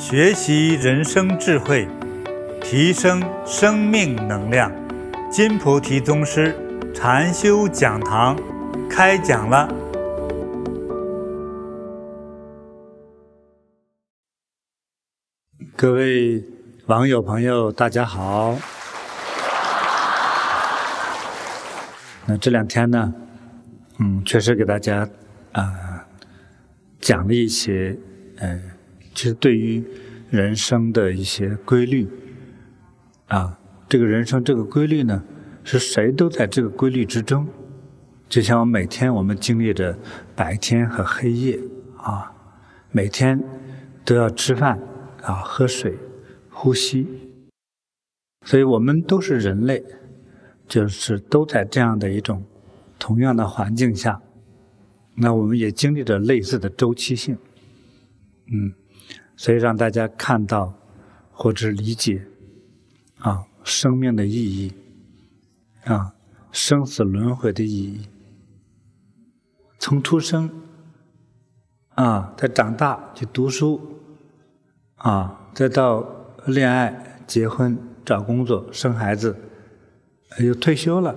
学习人生智慧，提升生命能量。金菩提宗师禅修讲堂开讲了。各位网友朋友，大家好。那这两天呢，嗯，确实给大家啊、呃、讲了一些，呃，其实对于人生的一些规律啊，这个人生这个规律呢，是谁都在这个规律之中。就像我每天我们经历着白天和黑夜啊，每天都要吃饭啊、喝水、呼吸，所以我们都是人类。就是都在这样的一种同样的环境下，那我们也经历着类似的周期性，嗯，所以让大家看到或者理解啊生命的意义，啊生死轮回的意义，从出生啊再长大去读书啊再到恋爱、结婚、找工作、生孩子。又退休了，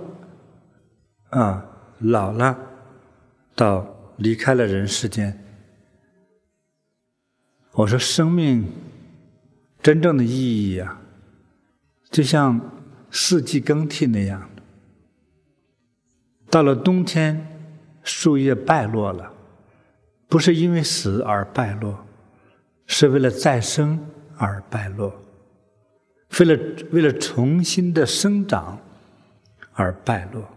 啊，老了，到离开了人世间。我说，生命真正的意义呀，就像四季更替那样。到了冬天，树叶败落了，不是因为死而败落，是为了再生而败落，为了为了重新的生长。而败落，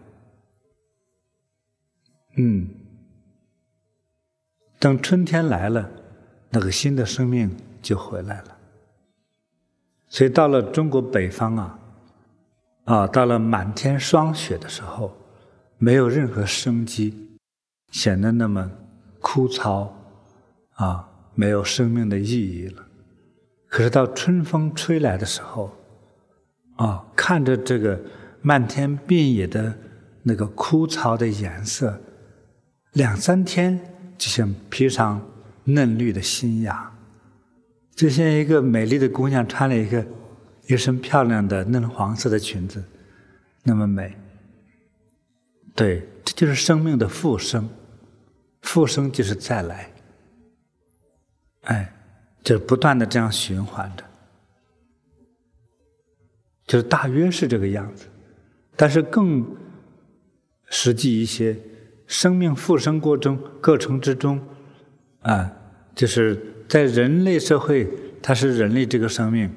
嗯，等春天来了，那个新的生命就回来了。所以到了中国北方啊，啊，到了满天霜雪的时候，没有任何生机，显得那么枯燥，啊，没有生命的意义了。可是到春风吹来的时候，啊，看着这个。漫天遍野的那个枯草的颜色，两三天就像披上嫩绿的新芽，就像一个美丽的姑娘穿了一个一身漂亮的嫩黄色的裙子，那么美。对，这就是生命的复生，复生就是再来，哎，就是不断的这样循环着，就是大约是这个样子。但是更实际一些，生命复生过程过程之中，啊，就是在人类社会，它是人类这个生命；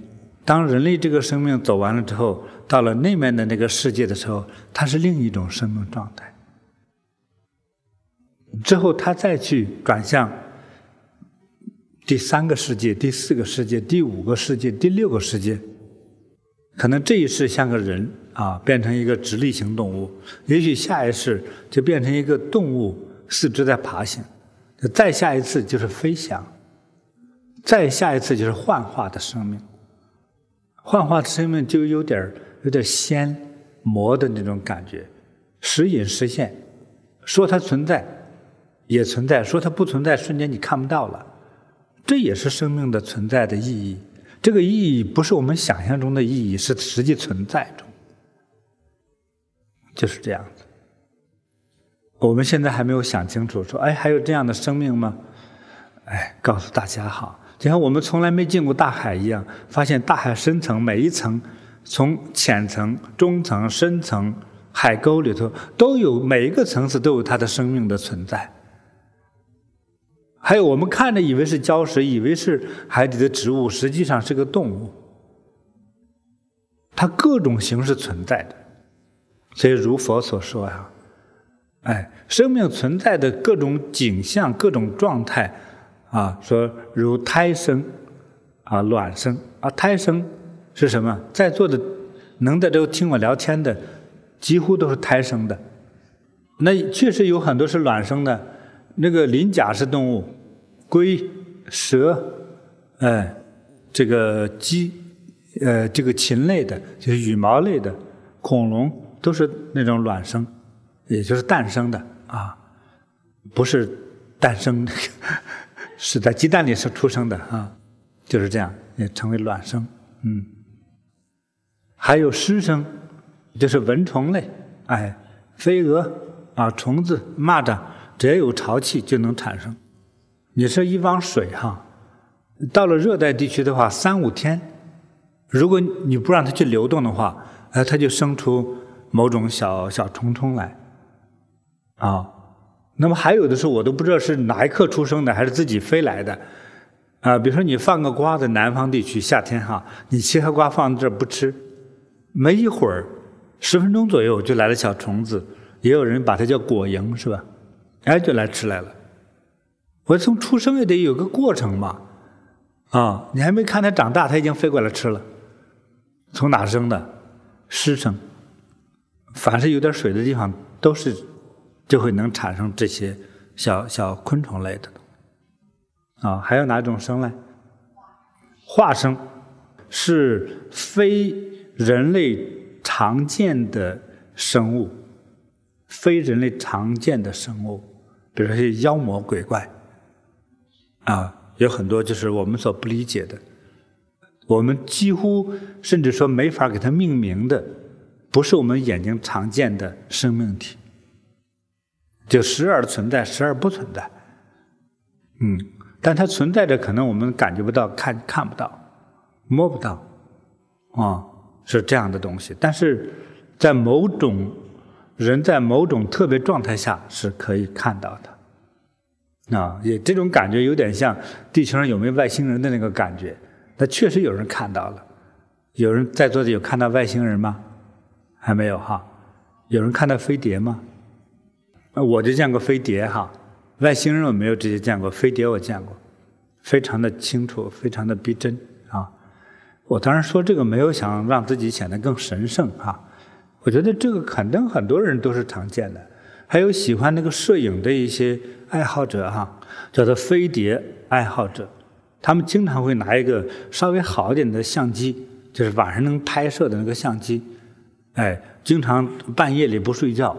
当人类这个生命走完了之后，到了那面的那个世界的时候，它是另一种生命状态。之后，他再去转向第三个世界、第四个世界、第五个世界、第六个世界。可能这一世像个人啊，变成一个直立型动物；也许下一世就变成一个动物，四肢在爬行；再下一次就是飞翔；再下一次就是幻化的生命。幻化的生命就有点有点仙魔的那种感觉，时隐时现，说它存在也存在，说它不存在，瞬间你看不到了。这也是生命的存在的意义。这个意义不是我们想象中的意义，是实际存在中，就是这样子。我们现在还没有想清楚，说，哎，还有这样的生命吗？哎，告诉大家好，就像我们从来没进过大海一样，发现大海深层每一层，从浅层、中层、深层，海沟里头都有每一个层次都有它的生命的存在。还有我们看着以为是礁石，以为是海底的植物，实际上是个动物。它各种形式存在的，所以如佛所说呀，哎，生命存在的各种景象、各种状态啊，说如胎生啊、卵生啊，胎生是什么？在座的能在这听我聊天的，几乎都是胎生的。那确实有很多是卵生的。那个鳞甲是动物，龟、蛇，哎，这个鸡，呃，这个禽类的，就是羽毛类的，恐龙都是那种卵生，也就是诞生的啊，不是诞生，是在鸡蛋里是出生的啊。就是这样，也称为卵生。嗯，还有湿生，就是蚊虫类，哎，飞蛾啊，虫子、蚂蚱，只要有潮气就能产生。你说一汪水哈，到了热带地区的话，三五天，如果你不让它去流动的话，哎，它就生出某种小小虫虫来，啊，那么还有的时候我都不知道是哪一刻出生的，还是自己飞来的，啊，比如说你放个瓜在南方地区，夏天哈，你切开瓜放在这不吃，没一会儿，十分钟左右就来了小虫子，也有人把它叫果蝇，是吧？哎，就来吃来了。我从出生也得有个过程嘛，啊，你还没看它长大，它已经飞过来吃了。从哪生的？湿生。凡是有点水的地方，都是就会能产生这些小小昆虫类的。啊，还有哪种生嘞？化生是非人类常见的生物，非人类常见的生物，比如说些妖魔鬼怪。啊，有很多就是我们所不理解的，我们几乎甚至说没法给它命名的，不是我们眼睛常见的生命体，就时而存在，时而不存在。嗯，但它存在着，可能我们感觉不到，看看不到，摸不到，啊，是这样的东西。但是在某种人在某种特别状态下是可以看到的。啊，也这种感觉有点像地球上有没有外星人的那个感觉。那确实有人看到了，有人在座的有看到外星人吗？还没有哈。有人看到飞碟吗？我就见过飞碟哈。外星人我没有直接见过，飞碟我见过，非常的清楚，非常的逼真啊。我当然说这个没有想让自己显得更神圣哈。我觉得这个肯定很多人都是常见的。还有喜欢那个摄影的一些爱好者哈，叫做飞碟爱好者，他们经常会拿一个稍微好一点的相机，就是晚上能拍摄的那个相机，哎，经常半夜里不睡觉，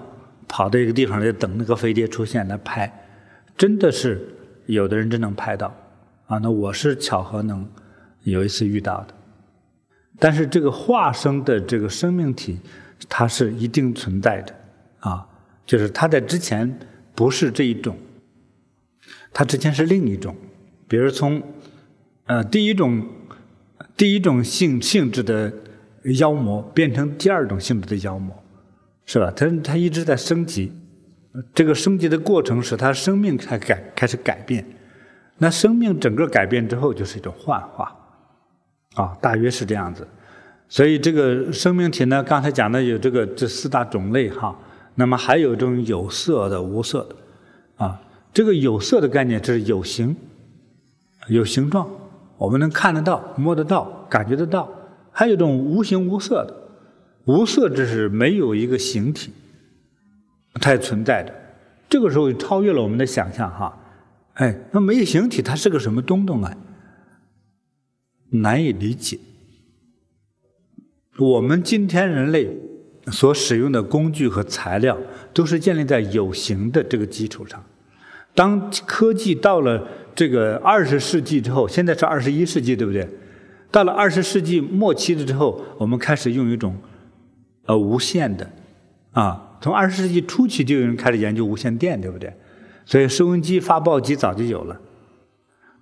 跑到一个地方来等那个飞碟出现来拍，真的是有的人真能拍到，啊，那我是巧合能有一次遇到的，但是这个化生的这个生命体，它是一定存在的，啊。就是它在之前不是这一种，它之前是另一种，比如从呃第一种第一种性性质的妖魔变成第二种性质的妖魔，是吧？它它一直在升级，这个升级的过程使它生命才改开始改变，那生命整个改变之后就是一种幻化，啊，大约是这样子。所以这个生命体呢，刚才讲的有这个这四大种类哈。那么还有这种有色的、无色的，啊，这个有色的概念就是有形、有形状，我们能看得到、摸得到、感觉得到；还有这种无形无色的，无色就是没有一个形体，它也存在的。这个时候超越了我们的想象，哈，哎，那没有形体，它是个什么东东啊？难以理解。我们今天人类。所使用的工具和材料都是建立在有形的这个基础上。当科技到了这个二十世纪之后，现在是二十一世纪，对不对？到了二十世纪末期的之后，我们开始用一种呃无线的啊。从二十世纪初期就有人开始研究无线电，对不对？所以收音机、发报机早就有了。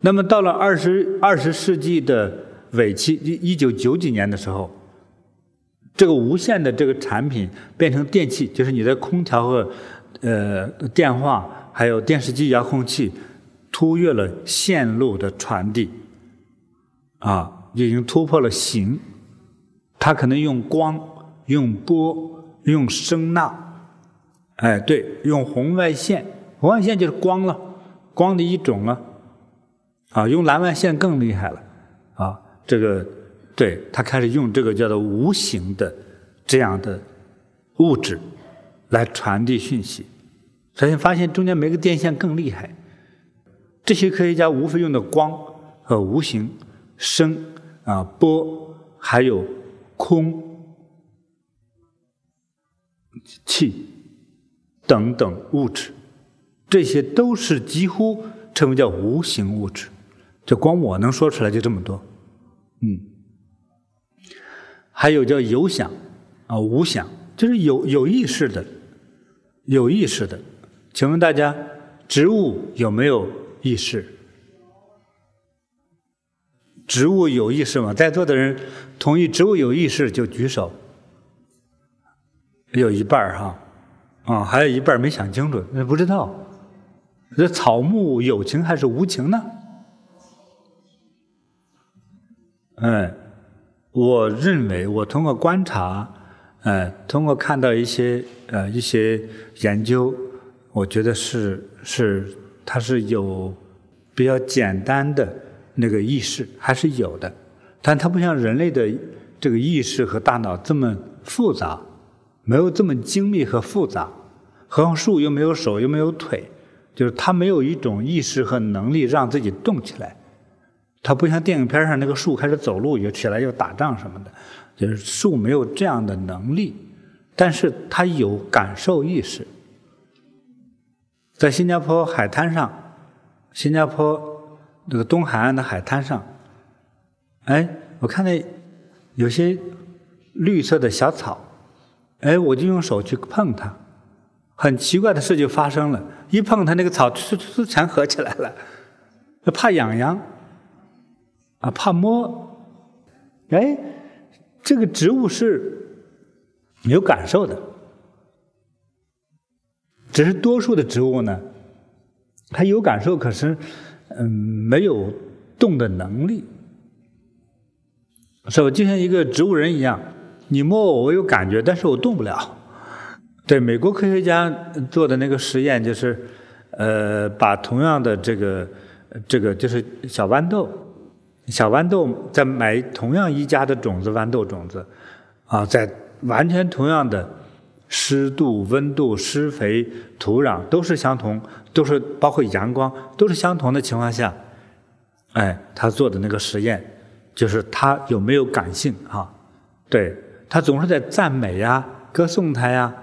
那么到了二十二十世纪的尾期，一九九几年的时候。这个无线的这个产品变成电器，就是你的空调和呃电话，还有电视机遥控器，突越了线路的传递，啊，已经突破了形，它可能用光、用波、用声呐，哎，对，用红外线，红外线就是光了，光的一种了，啊，用蓝外线更厉害了，啊，这个。对，他开始用这个叫做无形的这样的物质来传递讯息，所以发现中间没个电线更厉害。这些科学家无非用的光和无形、声啊波，还有空气等等物质，这些都是几乎称为叫无形物质。这光我能说出来就这么多。嗯，还有叫有想啊，无想，就是有有意识的，有意识的。请问大家，植物有没有意识？植物有意识吗？在座的人同意植物有意识就举手。有一半哈，啊，还有一半没想清楚，那不知道。这草木有情还是无情呢？哎，我认为我通过观察，哎，通过看到一些呃一些研究，我觉得是是它是有比较简单的那个意识还是有的，但它不像人类的这个意识和大脑这么复杂，没有这么精密和复杂。何况树又没有手又没有腿，就是它没有一种意识和能力让自己动起来。它不像电影片上那个树开始走路，又起来又打仗什么的，就是树没有这样的能力，但是它有感受意识。在新加坡海滩上，新加坡那个东海岸的海滩上，哎，我看那有些绿色的小草，哎，我就用手去碰它，很奇怪的事就发生了，一碰它那个草，唰唰唰全合起来了，怕痒痒。啊，怕摸，哎，这个植物是有感受的，只是多数的植物呢，它有感受，可是嗯，没有动的能力，是吧？就像一个植物人一样，你摸我，我有感觉，但是我动不了。对，美国科学家做的那个实验就是，呃，把同样的这个这个就是小豌豆。小豌豆在买同样一家的种子，豌豆种子，啊，在完全同样的湿度、温度、施肥、土壤都是相同，都是包括阳光都是相同的情况下，哎，他做的那个实验，就是他有没有感性啊？对，他总是在赞美呀、歌颂他呀，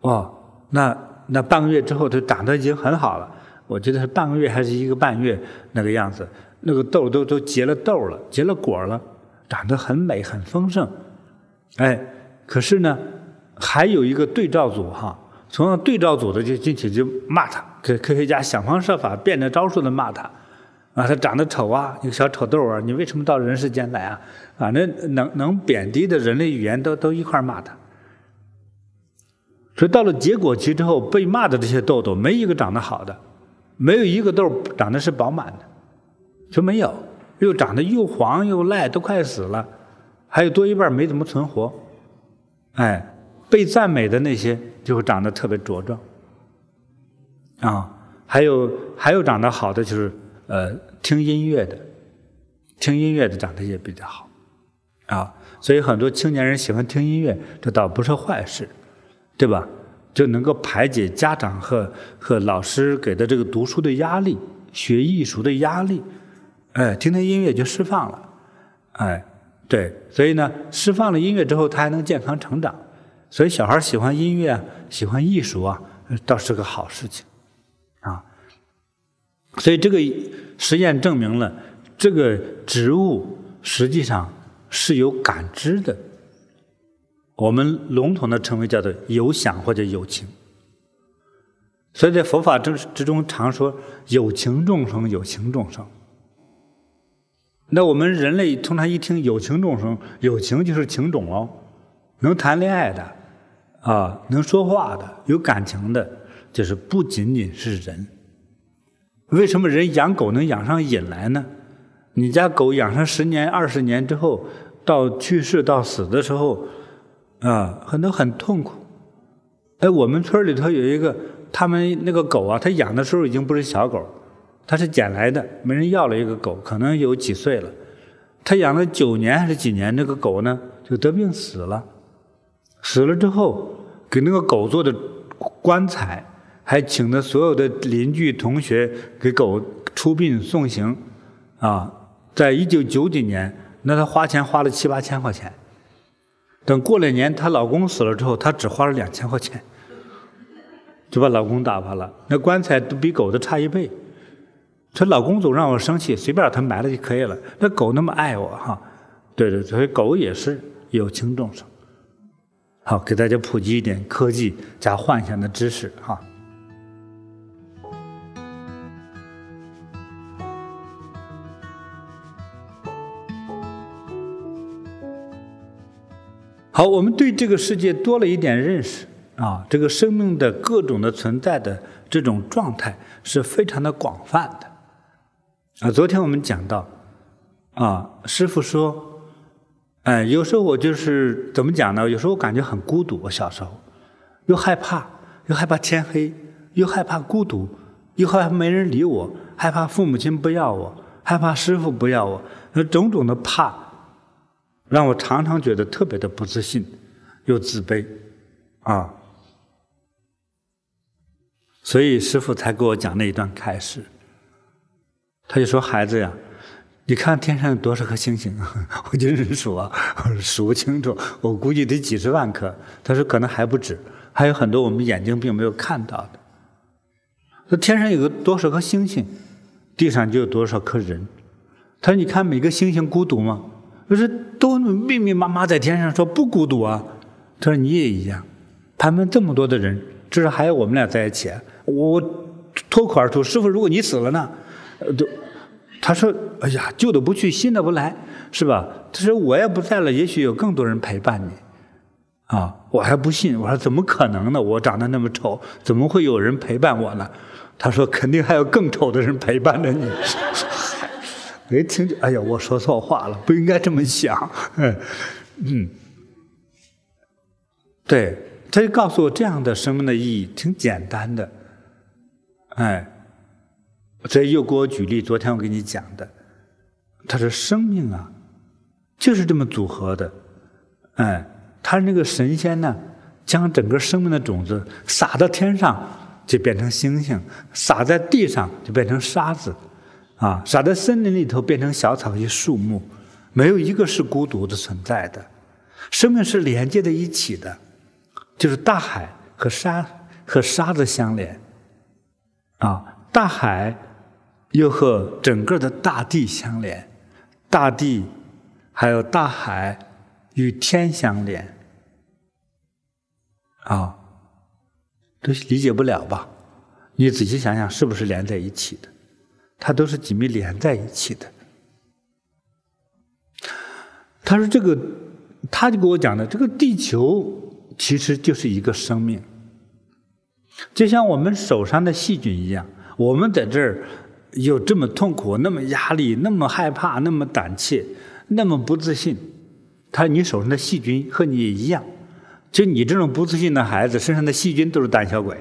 哦，那那半个月之后，他长得已经很好了。我觉得是半个月还是一个半月那个样子。那个豆都都结了豆了，结了果了，长得很美很丰盛，哎，可是呢，还有一个对照组哈，从那对照组的就进去就骂他，科科学家想方设法变着招数的骂他，啊，他长得丑啊，一个小丑豆啊，你为什么到人世间来啊？反正能能贬低的人类语言都都一块骂他，所以到了结果期之后，被骂的这些豆豆没一个长得好的，没有一个豆长得是饱满的。就没有，又长得又黄又赖，都快死了，还有多一半没怎么存活。哎，被赞美的那些就会长得特别茁壮。啊，还有还有长得好的就是呃听音乐的，听音乐的长得也比较好。啊，所以很多青年人喜欢听音乐，这倒不是坏事，对吧？就能够排解家长和和老师给的这个读书的压力，学艺术的压力。哎，听听音乐就释放了，哎，对，所以呢，释放了音乐之后，他还能健康成长，所以小孩喜欢音乐，喜欢艺术啊，倒是个好事情，所以这个实验证明了，这个植物实际上是有感知的，我们笼统的称为叫做有想或者有情，所以在佛法之之中常说有情众生，有情众生。那我们人类通常一听有情众生，有情就是情种哦，能谈恋爱的，啊，能说话的，有感情的，就是不仅仅是人。为什么人养狗能养上瘾来呢？你家狗养上十年、二十年之后，到去世、到死的时候，啊，很多很痛苦。哎，我们村里头有一个，他们那个狗啊，他养的时候已经不是小狗。他是捡来的，没人要了一个狗，可能有几岁了。他养了九年还是几年，那个狗呢就得病死了。死了之后，给那个狗做的棺材，还请的所有的邻居同学给狗出殡送行。啊，在一九九几年，那她花钱花了七八千块钱。等过了年，她老公死了之后，她只花了两千块钱，就把老公打发了。那棺材都比狗的差一倍。她老公总让我生气，随便把它埋了就可以了。那狗那么爱我哈，对对，所以狗也是有情众生。好，给大家普及一点科技加幻想的知识哈。好，我们对这个世界多了一点认识啊，这个生命的各种的存在的这种状态是非常的广泛的。啊，昨天我们讲到，啊，师傅说，哎，有时候我就是怎么讲呢？有时候我感觉很孤独。我小时候，又害怕，又害怕天黑，又害怕孤独，又害怕没人理我，害怕父母亲不要我，害怕师傅不要我，那种种的怕，让我常常觉得特别的不自信，又自卑，啊，所以师傅才给我讲那一段开示。他就说：“孩子呀，你看天上有多少颗星星？我就是数啊，数不清楚，我估计得几十万颗。他说可能还不止，还有很多我们眼睛并没有看到的。说天上有个多少颗星星，地上就有多少颗人。他说你看每个星星孤独吗？他说都密密麻麻在天上，说不孤独啊。他说你也一样，旁边这么多的人，至少还有我们俩在一起。我脱口而出：师傅，如果你死了呢？呃都。”他说：“哎呀，旧的不去，新的不来，是吧？”他说：“我也不在了，也许有更多人陪伴你。”啊，我还不信。我说：“怎么可能呢？我长得那么丑，怎么会有人陪伴我呢？”他说：“肯定还有更丑的人陪伴着你。”我一听，哎呀，我说错话了，不应该这么想。嗯，嗯，对，他就告诉我这样的生命的意义挺简单的，哎。所以又给我举例，昨天我给你讲的，他说生命啊，就是这么组合的，哎，他那个神仙呢，将整个生命的种子撒到天上，就变成星星；撒在地上，就变成沙子；啊，撒在森林里头，变成小草与树木，没有一个是孤独的存在的，生命是连接在一起的，就是大海和沙和沙子相连，啊，大海。又和整个的大地相连，大地还有大海与天相连，啊，这理解不了吧？你仔细想想，是不是连在一起的？它都是紧密连在一起的。他说：“这个，他就给我讲的，这个地球其实就是一个生命，就像我们手上的细菌一样，我们在这儿。”有这么痛苦，那么压力，那么害怕，那么胆怯，那么不自信。他说你手上的细菌和你一样，就你这种不自信的孩子身上的细菌都是胆小鬼，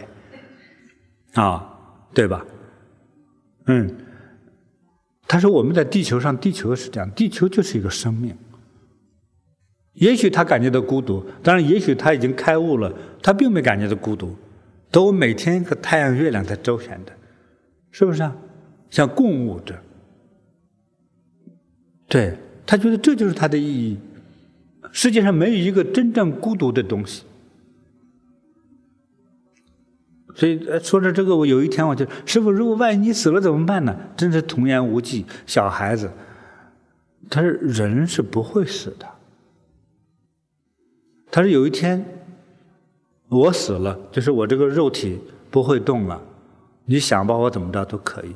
啊，对吧？嗯，他说我们在地球上，地球是这样，地球就是一个生命。也许他感觉到孤独，当然，也许他已经开悟了，他并没感觉到孤独，都每天和太阳、月亮在周旋着，是不是啊？像共舞着，对，他觉得这就是他的意义。世界上没有一个真正孤独的东西，所以说着这个，我有一天我就师傅，如果万一你死了怎么办呢？真是童言无忌，小孩子。他说人是不会死的。他说有一天我死了，就是我这个肉体不会动了，你想把我怎么着都可以。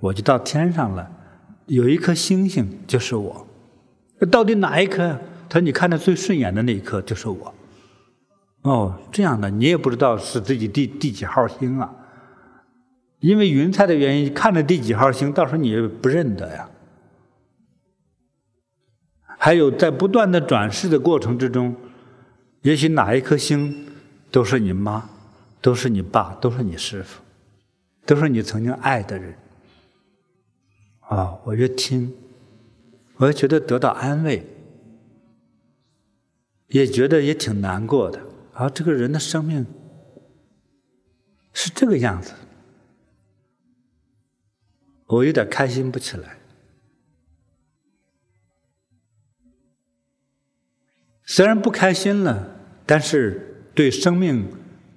我就到天上了，有一颗星星就是我，到底哪一颗？他说：“你看着最顺眼的那一颗就是我。”哦，这样的你也不知道是自己第第几号星啊？因为云彩的原因，看着第几号星，到时候你也不认得呀。还有在不断的转世的过程之中，也许哪一颗星都是你妈，都是你爸，都是你师傅，都是你曾经爱的人。啊、我越听，我越觉得得到安慰，也觉得也挺难过的。啊，这个人的生命是这个样子，我有点开心不起来。虽然不开心了，但是对生命、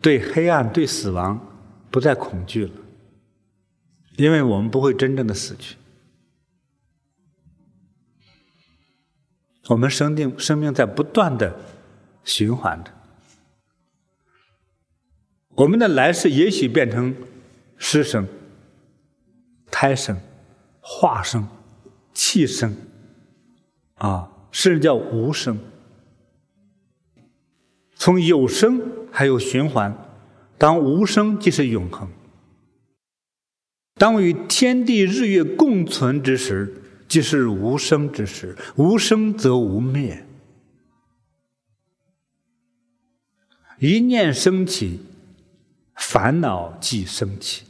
对黑暗、对死亡不再恐惧了。因为我们不会真正的死去。我们生命生命在不断的循环着。我们的来世也许变成湿生、胎生、化生、气生，啊，甚至叫无生。从有生还有循环，当无生即是永恒。当与天地日月共存之时，即是无生之时。无生则无灭。一念生起，烦恼即生起；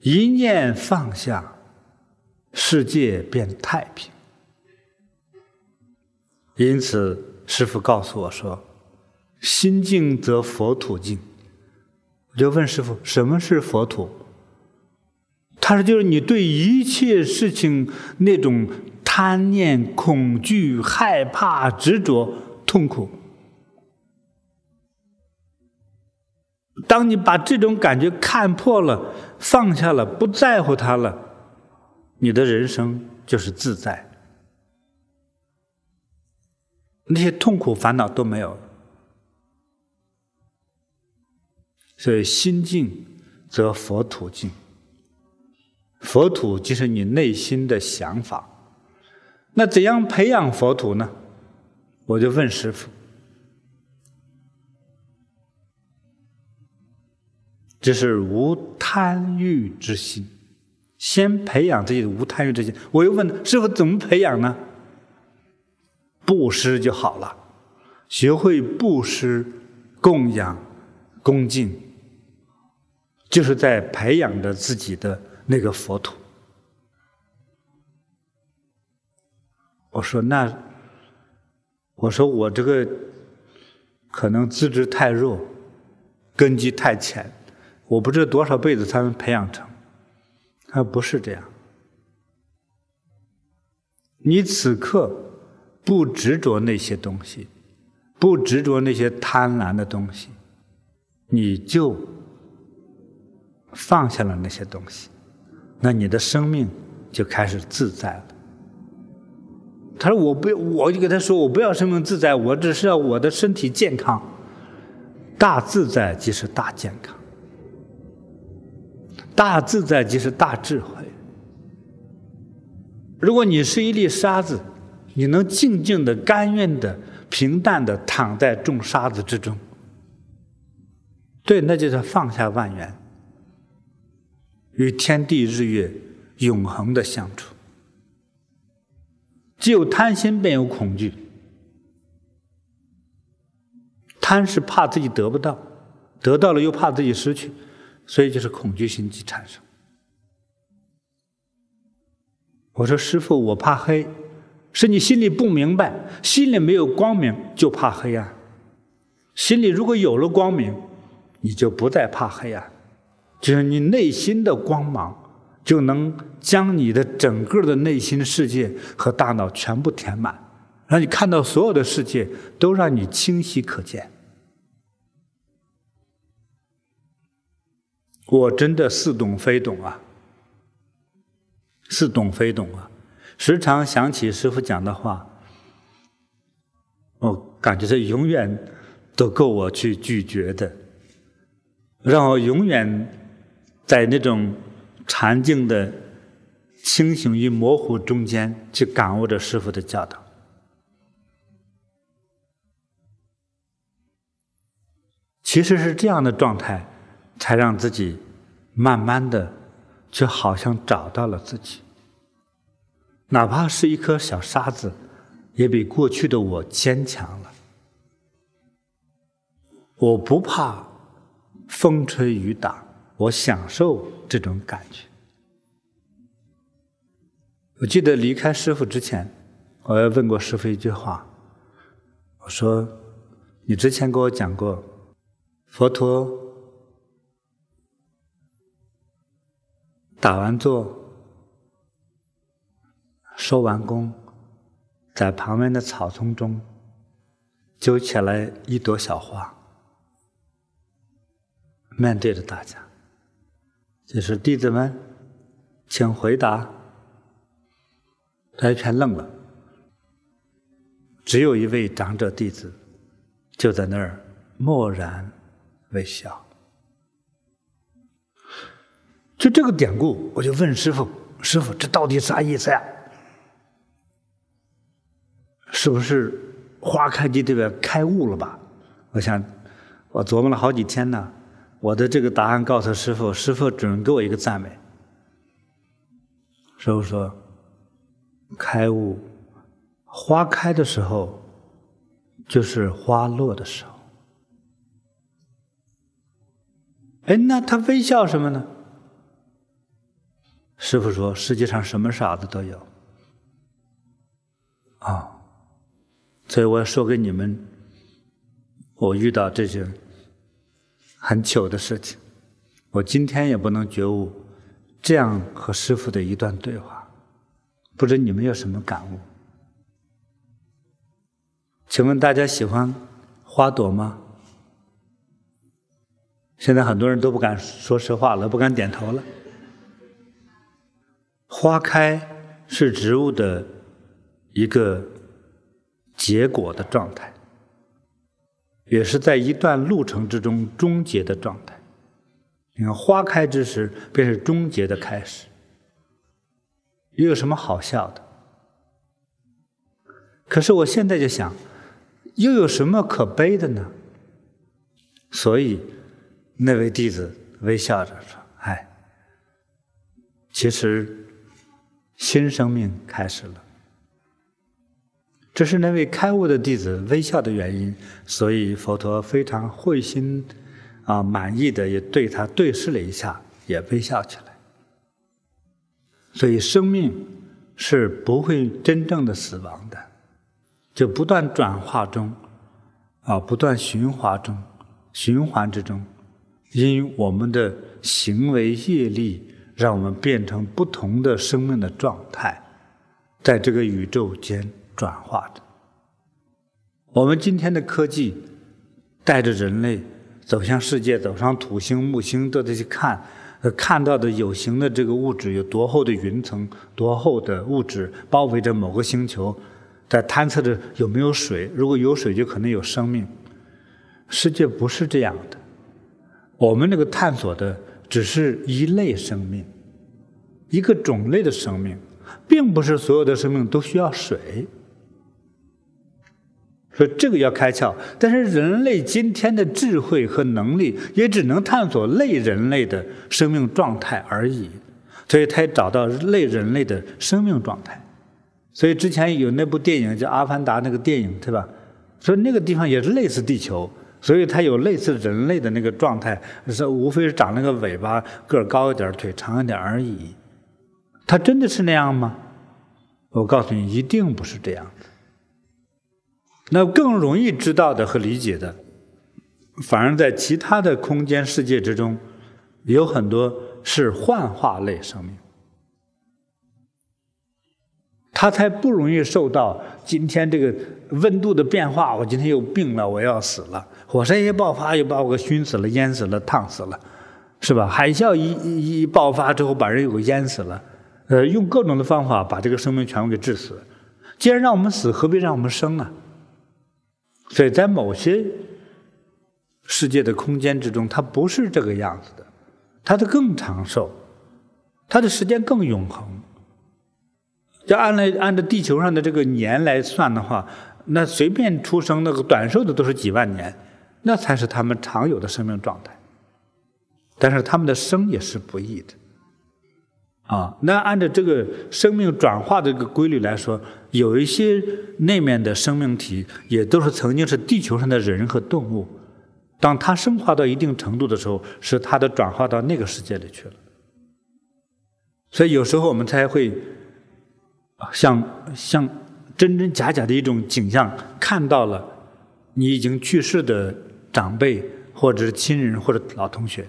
一念放下，世界变太平。因此，师父告诉我说：“心静则佛土静。”我就问师父：“什么是佛土？”他说：“就是你对一切事情那种贪念、恐惧、害怕、执着、痛苦。当你把这种感觉看破了、放下了、不在乎它了，你的人生就是自在。”那些痛苦烦恼都没有了，所以心净则佛土净。佛土就是你内心的想法。那怎样培养佛土呢？我就问师父，这是无贪欲之心，先培养自己的无贪欲之心。我又问师傅怎么培养呢？布施就好了，学会布施、供养、恭敬，就是在培养着自己的那个佛土。我说那，我说我这个可能资质太弱，根基太浅，我不知道多少辈子才能培养成。他不是这样，你此刻。不执着那些东西，不执着那些贪婪的东西，你就放下了那些东西，那你的生命就开始自在了。他说：“我不，我就跟他说，我不要生命自在，我只是要我的身体健康。大自在即是大健康，大自在即是大智慧。如果你是一粒沙子。”你能静静的、甘愿的、平淡的躺在众沙子之中，对，那就是放下万缘，与天地日月永恒的相处。既有贪心，便有恐惧。贪是怕自己得不到，得到了又怕自己失去，所以就是恐惧心即产生。我说师傅，我怕黑。是你心里不明白，心里没有光明，就怕黑暗。心里如果有了光明，你就不再怕黑暗，就是你内心的光芒，就能将你的整个的内心世界和大脑全部填满，让你看到所有的世界都让你清晰可见。我真的似懂非懂啊，似懂非懂啊。时常想起师傅讲的话，我感觉这永远都够我去咀嚼的，让我永远在那种禅静的清醒与模糊中间去感悟着师傅的教导。其实是这样的状态，才让自己慢慢的，就好像找到了自己。哪怕是一颗小沙子，也比过去的我坚强了。我不怕风吹雨打，我享受这种感觉。我记得离开师傅之前，我也问过师傅一句话，我说：“你之前跟我讲过，佛陀打完坐。”收完功，在旁边的草丛中，揪起来一朵小花，面对着大家，就是弟子们，请回答。他一片愣了，只有一位长者弟子就在那儿默然微笑。就这个典故，我就问师傅：“师傅，这到底啥意思呀？是不是花开就代表开悟了吧？”我想，我琢磨了好几天呢。我的这个答案告诉师傅，师傅只能给我一个赞美。师傅说：“开悟，花开的时候，就是花落的时候。”哎，那他微笑什么呢？师傅说：“世界上什么傻子都有。”啊，所以我要说给你们，我遇到这些。很糗的事情，我今天也不能觉悟。这样和师傅的一段对话，不知你们有什么感悟？请问大家喜欢花朵吗？现在很多人都不敢说实话了，不敢点头了。花开是植物的一个结果的状态。也是在一段路程之中终结的状态。你看，花开之时，便是终结的开始。又有什么好笑的？可是我现在就想，又有什么可悲的呢？所以，那位弟子微笑着说：“哎，其实新生命开始了。”这是那位开悟的弟子微笑的原因，所以佛陀非常会心啊满意的也对他对视了一下，也微笑起来。所以生命是不会真正的死亡的，就不断转化中，啊，不断循环中，循环之中，因我们的行为业力，让我们变成不同的生命的状态，在这个宇宙间。转化的。我们今天的科技带着人类走向世界，走上土星、木星，都得去看，看到的有形的这个物质有多厚的云层，多厚的物质包围着某个星球，在探测着有没有水。如果有水，就可能有生命。世界不是这样的，我们那个探索的只是一类生命，一个种类的生命，并不是所有的生命都需要水。说这个要开窍，但是人类今天的智慧和能力也只能探索类人类的生命状态而已，所以他也找到类人类的生命状态。所以之前有那部电影叫《阿凡达》，那个电影对吧？所以那个地方也是类似地球，所以它有类似人类的那个状态，是无非是长那个尾巴，个儿高一点，腿长一点而已。它真的是那样吗？我告诉你，一定不是这样子。那更容易知道的和理解的，反而在其他的空间世界之中，有很多是幻化类生命，它才不容易受到今天这个温度的变化。我今天又病了，我要死了；火山一爆发，又把我给熏死了、淹死了、烫死了，是吧？海啸一一一爆发之后，把人又给淹死了。呃，用各种的方法把这个生命全部给致死。既然让我们死，何必让我们生呢？所以在某些世界的空间之中，它不是这个样子的，它的更长寿，它的时间更永恒。要按来按照地球上的这个年来算的话，那随便出生那个短寿的都是几万年，那才是他们常有的生命状态。但是他们的生也是不易的。啊，那按照这个生命转化的这个规律来说，有一些那面的生命体也都是曾经是地球上的人和动物，当它升华到一定程度的时候，是它的转化到那个世界里去了。所以有时候我们才会像像真真假假的一种景象，看到了你已经去世的长辈或者是亲人或者老同学。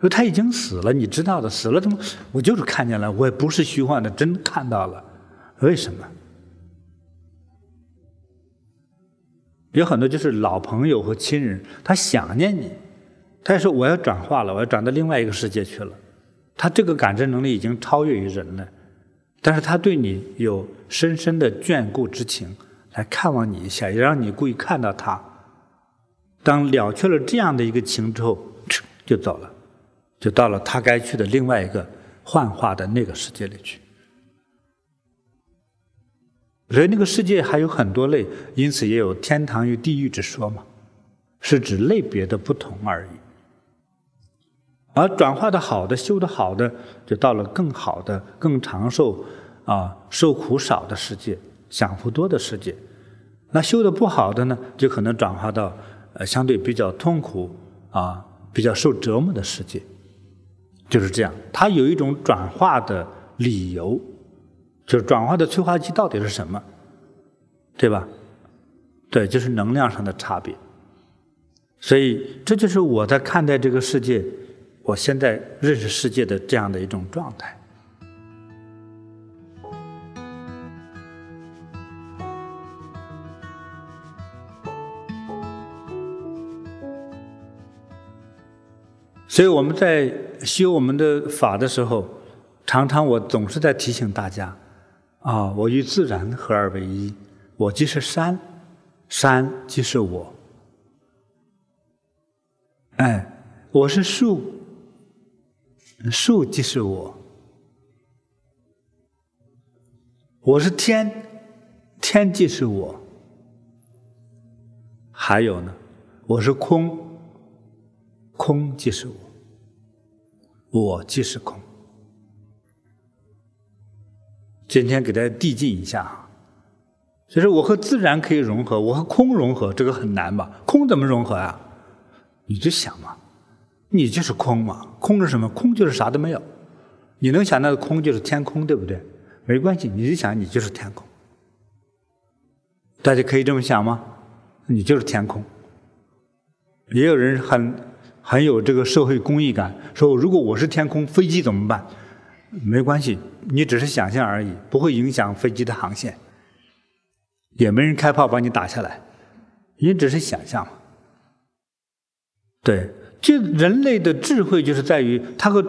说他已经死了，你知道的，死了怎么？我就是看见了，我也不是虚幻的，真看到了。为什么？有很多就是老朋友和亲人，他想念你，他说我要转化了，我要转到另外一个世界去了。他这个感知能力已经超越于人了，但是他对你有深深的眷顾之情，来看望你一下，也让你故意看到他。当了却了这样的一个情之后，就走了，就到了他该去的另外一个幻化的那个世界里去。所以那个世界还有很多类，因此也有天堂与地狱之说嘛，是指类别的不同而已。而转化的好的、修的好的，就到了更好的、更长寿啊、受苦少的世界、享福多的世界。那修的不好的呢，就可能转化到呃相对比较痛苦啊、比较受折磨的世界。就是这样，它有一种转化的理由。就是转化的催化剂到底是什么，对吧？对，就是能量上的差别。所以这就是我在看待这个世界，我现在认识世界的这样的一种状态。所以我们在修我们的法的时候，常常我总是在提醒大家。啊、我与自然合二为一，我即是山，山即是我。哎，我是树，树即是我。我是天，天即是我。还有呢，我是空，空即是我，我即是空。今天给大家递进一下，就是我和自然可以融合，我和空融合，这个很难吧？空怎么融合啊？你就想嘛，你就是空嘛，空是什么？空就是啥都没有。你能想到的空就是天空，对不对？没关系，你就想你就是天空。大家可以这么想吗？你就是天空。也有人很很有这个社会公益感，说如果我是天空，飞机怎么办？没关系，你只是想象而已，不会影响飞机的航线，也没人开炮把你打下来，你只是想象嘛。对，就人类的智慧就是在于，它和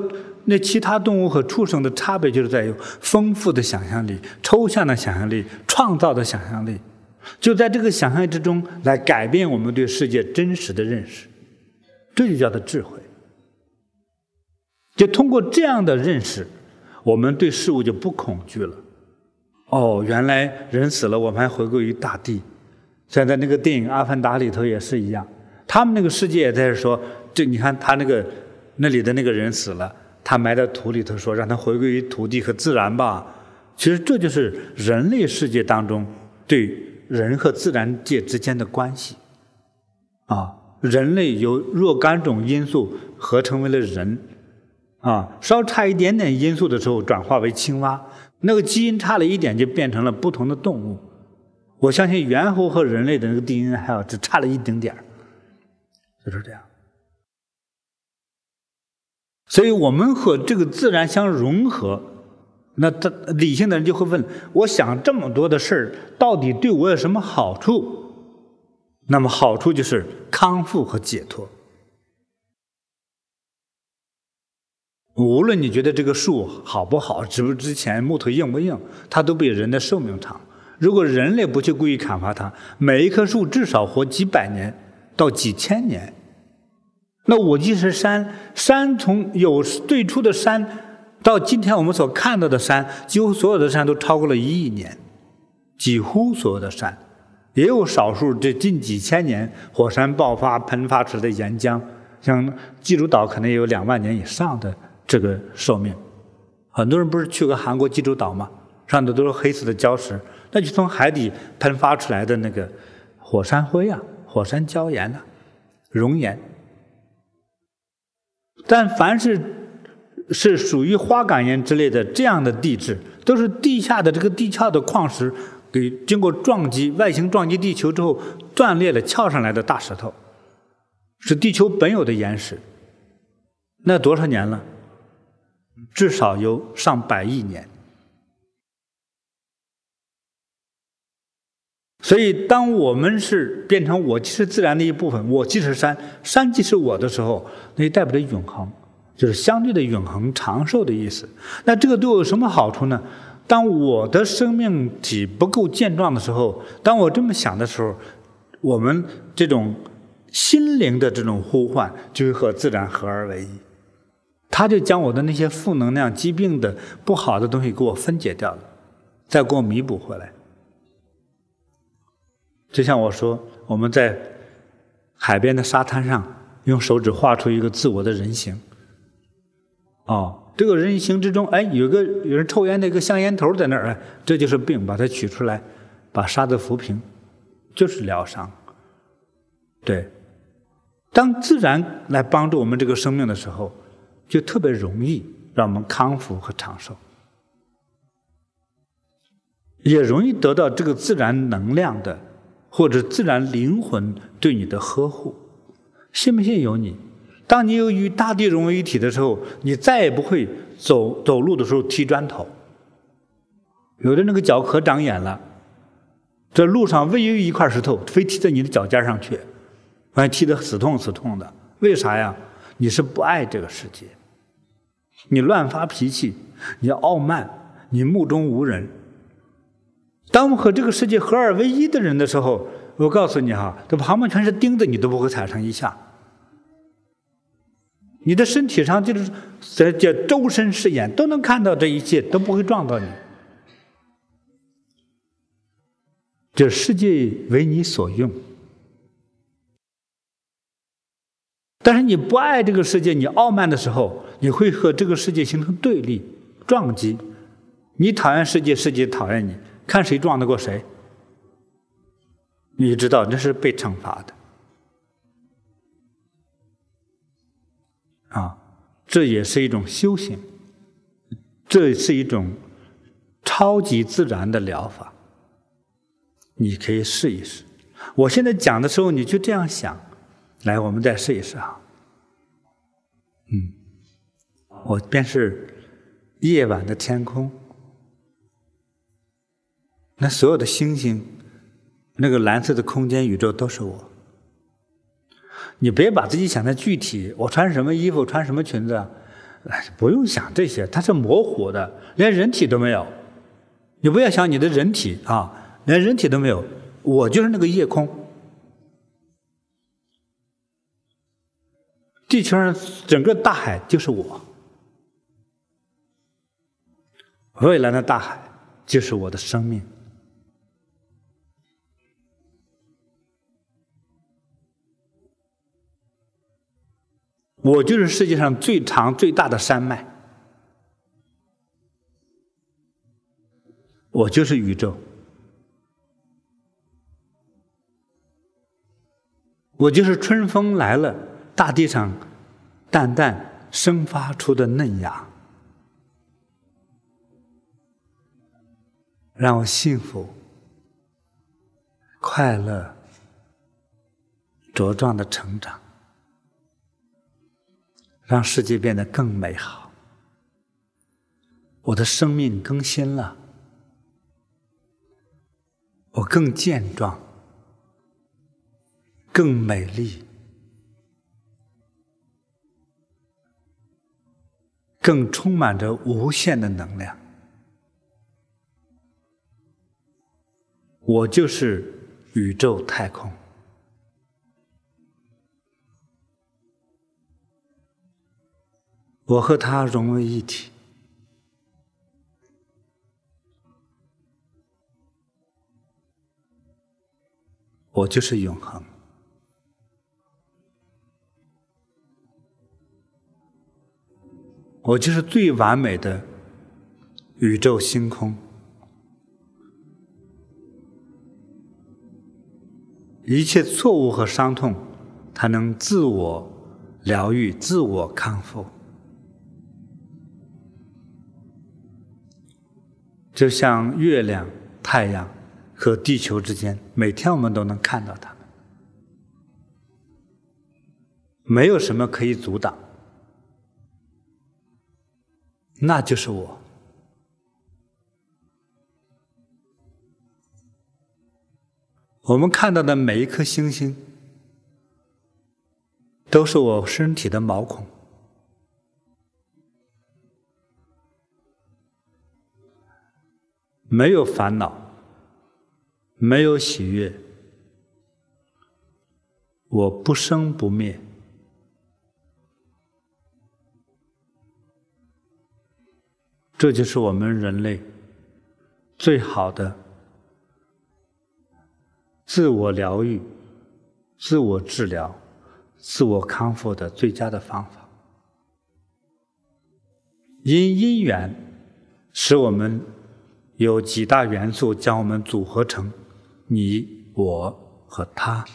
那其他动物和畜生的差别就是在于丰富的想象力、抽象的想象力、创造的想象力，就在这个想象之中来改变我们对世界真实的认识，这就叫做智慧。就通过这样的认识。我们对事物就不恐惧了。哦，原来人死了，我们还回归于大地。现在那个电影《阿凡达》里头也是一样，他们那个世界也在说，这你看他那个那里的那个人死了，他埋在土里头，说让他回归于土地和自然吧。其实这就是人类世界当中对人和自然界之间的关系。啊，人类由若干种因素合成为了人。啊，稍差一点点因素的时候，转化为青蛙。那个基因差了一点，就变成了不同的动物。我相信猿猴和人类的那个 DNA 还有只差了一丁点儿，就是这样。所以我们和这个自然相融合，那他理性的人就会问：我想这么多的事儿，到底对我有什么好处？那么好处就是康复和解脱。无论你觉得这个树好不好，值不值钱，木头硬不硬，它都比人的寿命长。如果人类不去故意砍伐它，每一棵树至少活几百年到几千年。那我即是山，山从有最初的山到今天我们所看到的山，几乎所有的山都超过了一亿年，几乎所有的山，也有少数这近几千年火山爆发喷发出来的岩浆，像济州岛可能也有两万年以上的。这个寿命，很多人不是去过韩国济州岛吗？上头都是黑色的礁石，那就从海底喷发出来的那个火山灰啊，火山礁岩呐、熔岩。但凡是是属于花岗岩之类的这样的地质，都是地下的这个地壳的矿石给经过撞击，外形撞击地球之后断裂了翘上来的大石头，是地球本有的岩石。那多少年了？至少有上百亿年，所以，当我们是变成我即是自然的一部分，我即是山，山即是我的时候，那就代表着永恒，就是相对的永恒、长寿的意思。那这个对我有什么好处呢？当我的生命体不够健壮的时候，当我这么想的时候，我们这种心灵的这种呼唤，就会和自然合二为一，它就将我的那些负能量、疾病的不好的东西给我分解掉了，再给我弥补回来。就像我说，我们在海边的沙滩上，用手指画出一个自我的人形。哦，这个人形之中，哎，有个有人抽烟的一个香烟头在那儿，这就是病，把它取出来，把沙子抚平，就是疗伤。对，当自然来帮助我们这个生命的时候，就特别容易让我们康复和长寿，也容易得到这个自然能量的。或者自然灵魂对你的呵护，信不信由你。当你有与大地融为一体的时候，你再也不会走走路的时候踢砖头。有的那个脚可长眼了，这路上唯有一块石头，非踢在你的脚尖上去，完踢得死痛死痛的。为啥呀？你是不爱这个世界，你乱发脾气，你傲慢，你目中无人。当我和这个世界合二为一的人的时候，我告诉你哈，这旁边全是钉子，你都不会踩上一下。你的身体上就是在这周身视野都能看到这一切，都不会撞到你。这世界为你所用，但是你不爱这个世界，你傲慢的时候，你会和这个世界形成对立、撞击。你讨厌世界，世界讨厌你。看谁撞得过谁，你知道那是被惩罚的啊！这也是一种修行，这是一种超级自然的疗法。你可以试一试。我现在讲的时候，你就这样想。来，我们再试一试啊。嗯，我便是夜晚的天空。那所有的星星，那个蓝色的空间宇宙都是我。你别把自己想的具体，我穿什么衣服，穿什么裙子，哎，不用想这些，它是模糊的，连人体都没有。你不要想你的人体啊，连人体都没有，我就是那个夜空。地球上整个大海就是我，蔚蓝的大海就是我的生命。我就是世界上最长最大的山脉，我就是宇宙，我就是春风来了，大地上淡淡生发出的嫩芽，让我幸福、快乐、茁壮的成长。让世界变得更美好，我的生命更新了，我更健壮，更美丽，更充满着无限的能量。我就是宇宙太空。我和他融为一体，我就是永恒，我就是最完美的宇宙星空，一切错误和伤痛，它能自我疗愈、自我康复。就像月亮、太阳和地球之间，每天我们都能看到它们，没有什么可以阻挡，那就是我。我们看到的每一颗星星，都是我身体的毛孔。没有烦恼，没有喜悦，我不生不灭。这就是我们人类最好的自我疗愈、自我治疗、自我康复的最佳的方法。因因缘，使我们有几大元素将我们组合成你、我和他。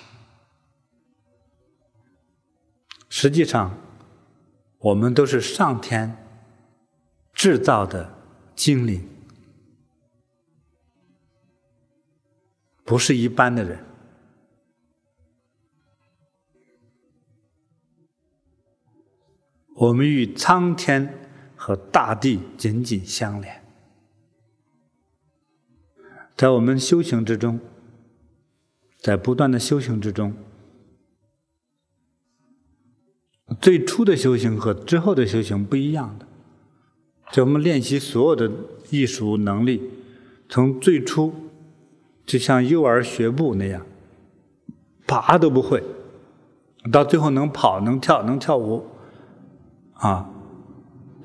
实际上，我们都是上天。制造的精灵，不是一般的人。我们与苍天和大地紧紧相连，在我们修行之中，在不断的修行之中，最初的修行和之后的修行不一样的。在我们练习所有的艺术能力，从最初就像幼儿学步那样，爬都不会，到最后能跑、能跳、能跳舞，啊，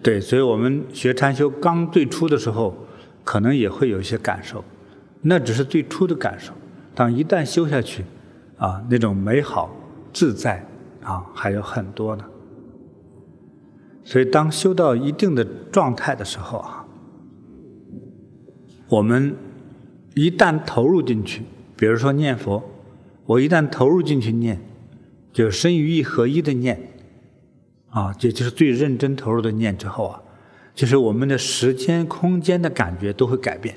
对，所以我们学禅修刚最初的时候，可能也会有一些感受，那只是最初的感受。当一旦修下去，啊，那种美好自在啊，还有很多呢。所以，当修到一定的状态的时候啊，我们一旦投入进去，比如说念佛，我一旦投入进去念，就身语意合一的念，啊，这就是最认真投入的念之后啊，就是我们的时间、空间的感觉都会改变。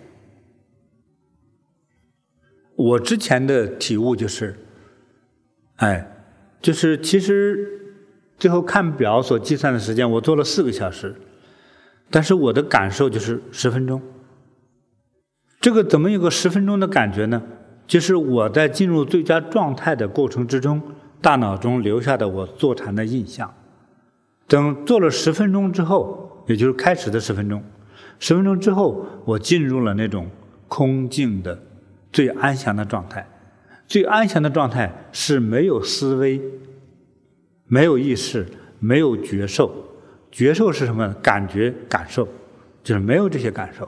我之前的体悟就是，哎，就是其实。最后看表所计算的时间，我做了四个小时，但是我的感受就是十分钟。这个怎么有个十分钟的感觉呢？就是我在进入最佳状态的过程之中，大脑中留下的我坐禅的印象。等做了十分钟之后，也就是开始的十分钟，十分钟之后，我进入了那种空静的最安详的状态。最安详的状态是没有思维。没有意识，没有觉受，觉受是什么？感觉、感受，就是没有这些感受。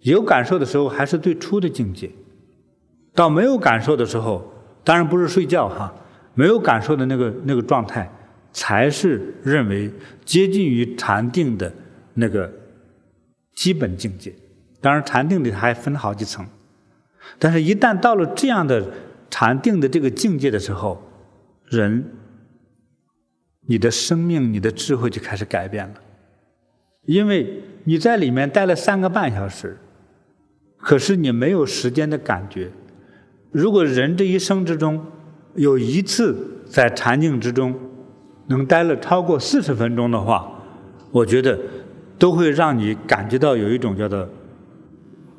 有感受的时候，还是最初的境界。到没有感受的时候，当然不是睡觉哈，没有感受的那个那个状态，才是认为接近于禅定的那个基本境界。当然，禅定里还分好几层，但是一旦到了这样的禅定的这个境界的时候，人。你的生命、你的智慧就开始改变了，因为你在里面待了三个半小时，可是你没有时间的感觉。如果人这一生之中有一次在禅境之中能待了超过四十分钟的话，我觉得都会让你感觉到有一种叫做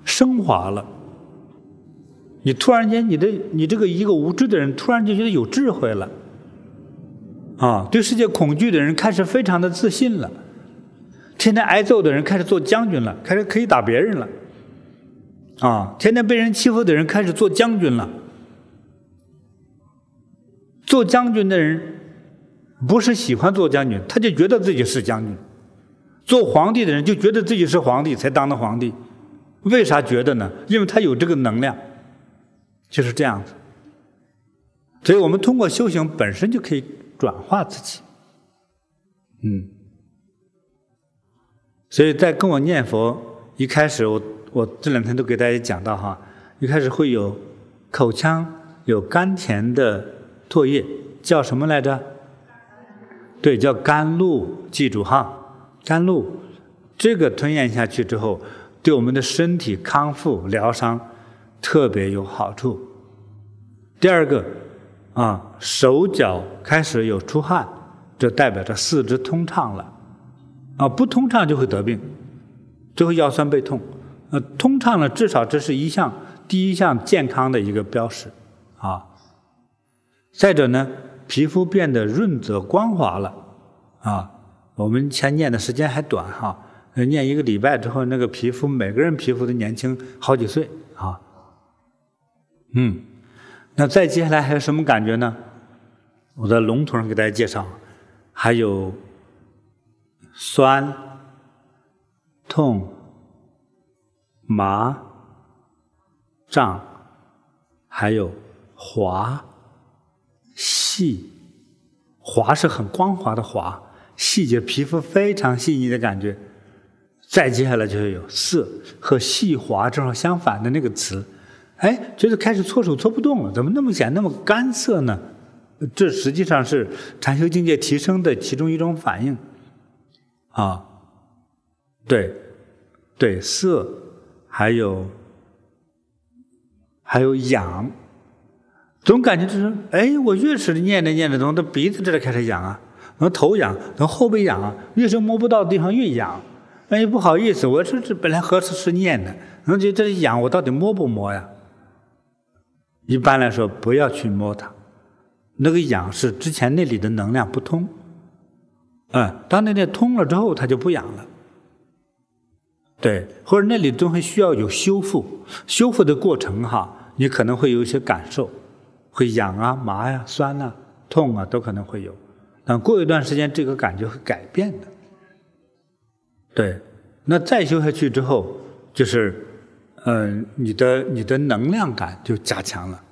升华了。你突然间，你的你这个一个无知的人，突然就觉得有智慧了。啊，对世界恐惧的人开始非常的自信了，天天挨揍的人开始做将军了，开始可以打别人了。啊，天天被人欺负的人开始做将军了。做将军的人不是喜欢做将军，他就觉得自己是将军。做皇帝的人就觉得自己是皇帝才当的皇帝，为啥觉得呢？因为他有这个能量，就是这样子。所以我们通过修行本身就可以。转化自己，嗯，所以在跟我念佛一开始，我我这两天都给大家讲到哈，一开始会有口腔有甘甜的唾液，叫什么来着？对，叫甘露，记住哈，甘露，这个吞咽下去之后，对我们的身体康复疗伤特别有好处。第二个。啊，手脚开始有出汗，这代表着四肢通畅了。啊，不通畅就会得病，就会腰酸背痛。呃，通畅了，至少这是一项第一项健康的一个标识啊。再者呢，皮肤变得润泽光滑了啊。我们前念的时间还短哈，念一个礼拜之后，那个皮肤每个人皮肤都年轻好几岁啊。嗯，那再接下来还有什么感觉呢？我在笼统上给大家介绍，还有酸、痛、麻、胀，还有滑、细。滑是很光滑的滑，细节皮肤非常细腻的感觉。再接下来就会有涩和细滑正好相反的那个词，哎，觉得开始搓手搓不动了，怎么那么显那么干涩呢？这实际上是禅修境界提升的其中一种反应，啊，对，对，涩，还有还有痒，总感觉就是，哎，我越是念着念着，从这鼻子这里开始痒啊，从头痒，从后背痒啊，越是摸不到的地方越痒，哎，不好意思，我说这本来合适是念的，然后觉得这痒，我到底摸不摸呀？一般来说，不要去摸它。那个痒是之前那里的能量不通，嗯，当那里通了之后，它就不痒了。对，或者那里都会需要有修复，修复的过程哈，你可能会有一些感受，会痒啊、麻呀、酸啊、痛啊，都可能会有。但过一段时间，这个感觉会改变的。对，那再修下去之后，就是，嗯、你的你的能量感就加强了。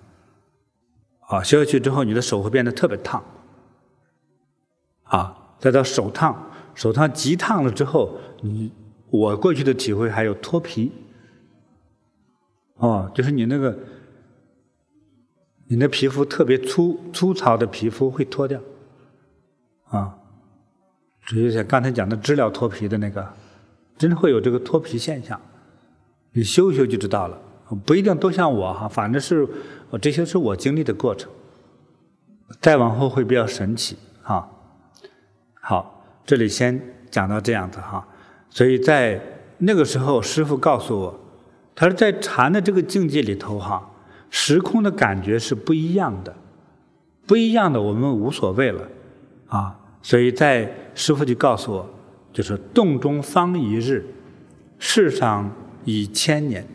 啊，修下去之后，你的手会变得特别烫，啊，再到手烫，手烫极烫了之后，你我过去的体会还有脱皮，哦，就是你那个，你的皮肤特别粗粗糙的皮肤会脱掉，啊，就像刚才讲的知了脱皮的那个，真的会有这个脱皮现象，你修一修就知道了。不一定都像我哈，反正是这些是我经历的过程。再往后会比较神奇哈。好，这里先讲到这样子哈。所以在那个时候，师傅告诉我，他说在禅的这个境界里头哈，时空的感觉是不一样的，不一样的我们无所谓了啊。所以在师傅就告诉我，就是洞中方一日，世上已千年。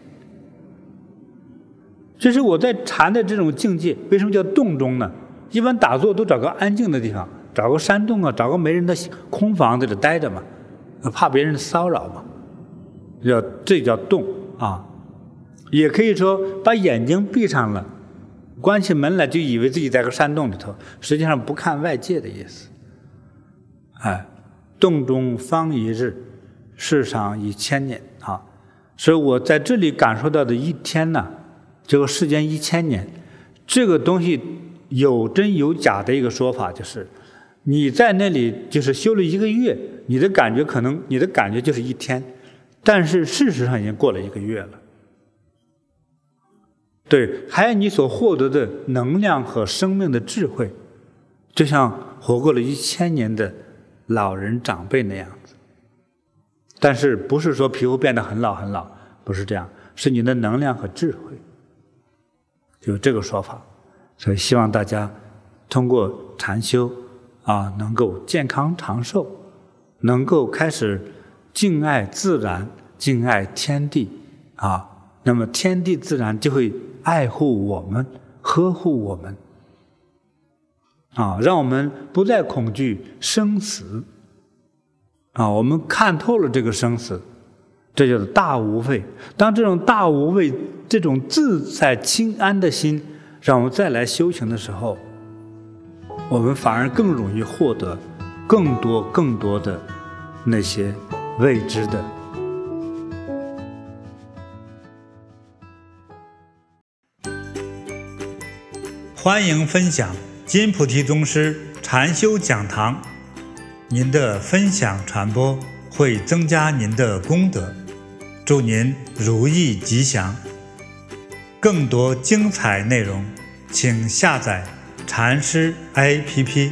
这是我在禅的这种境界，为什么叫洞中呢？一般打坐都找个安静的地方，找个山洞啊，找个没人的空房子里待着嘛，怕别人骚扰嘛，叫这叫洞啊。也可以说把眼睛闭上了，关起门来就以为自己在个山洞里头，实际上不看外界的意思。哎，洞中方一日，世上已千年。所以我在这里感受到的一天呢。这个世间一千年，这个东西有真有假的一个说法，就是你在那里就是修了一个月，你的感觉可能你的感觉就是一天，但是事实上已经过了一个月了。对，还有你所获得的能量和生命的智慧，就像活过了一千年的老人长辈那样。但是不是说皮肤变得很老很老，不是这样，是你的能量和智慧。有这个说法，所以希望大家通过禅修啊，能够健康长寿，能够开始敬爱自然、敬爱天地啊，那么天地自然就会爱护我们、呵护我们。啊，让我们不再恐惧生死。啊，我们看透了这个生死。这叫做大无畏。当这种大无畏、这种自在清安的心，让我们再来修行的时候，我们反而更容易获得更多、更多的那些未知的。欢迎分享金菩提宗师禅修讲堂，您的分享传播会增加您的功德。祝您如意吉祥！更多精彩内容，请下载禅师 APP。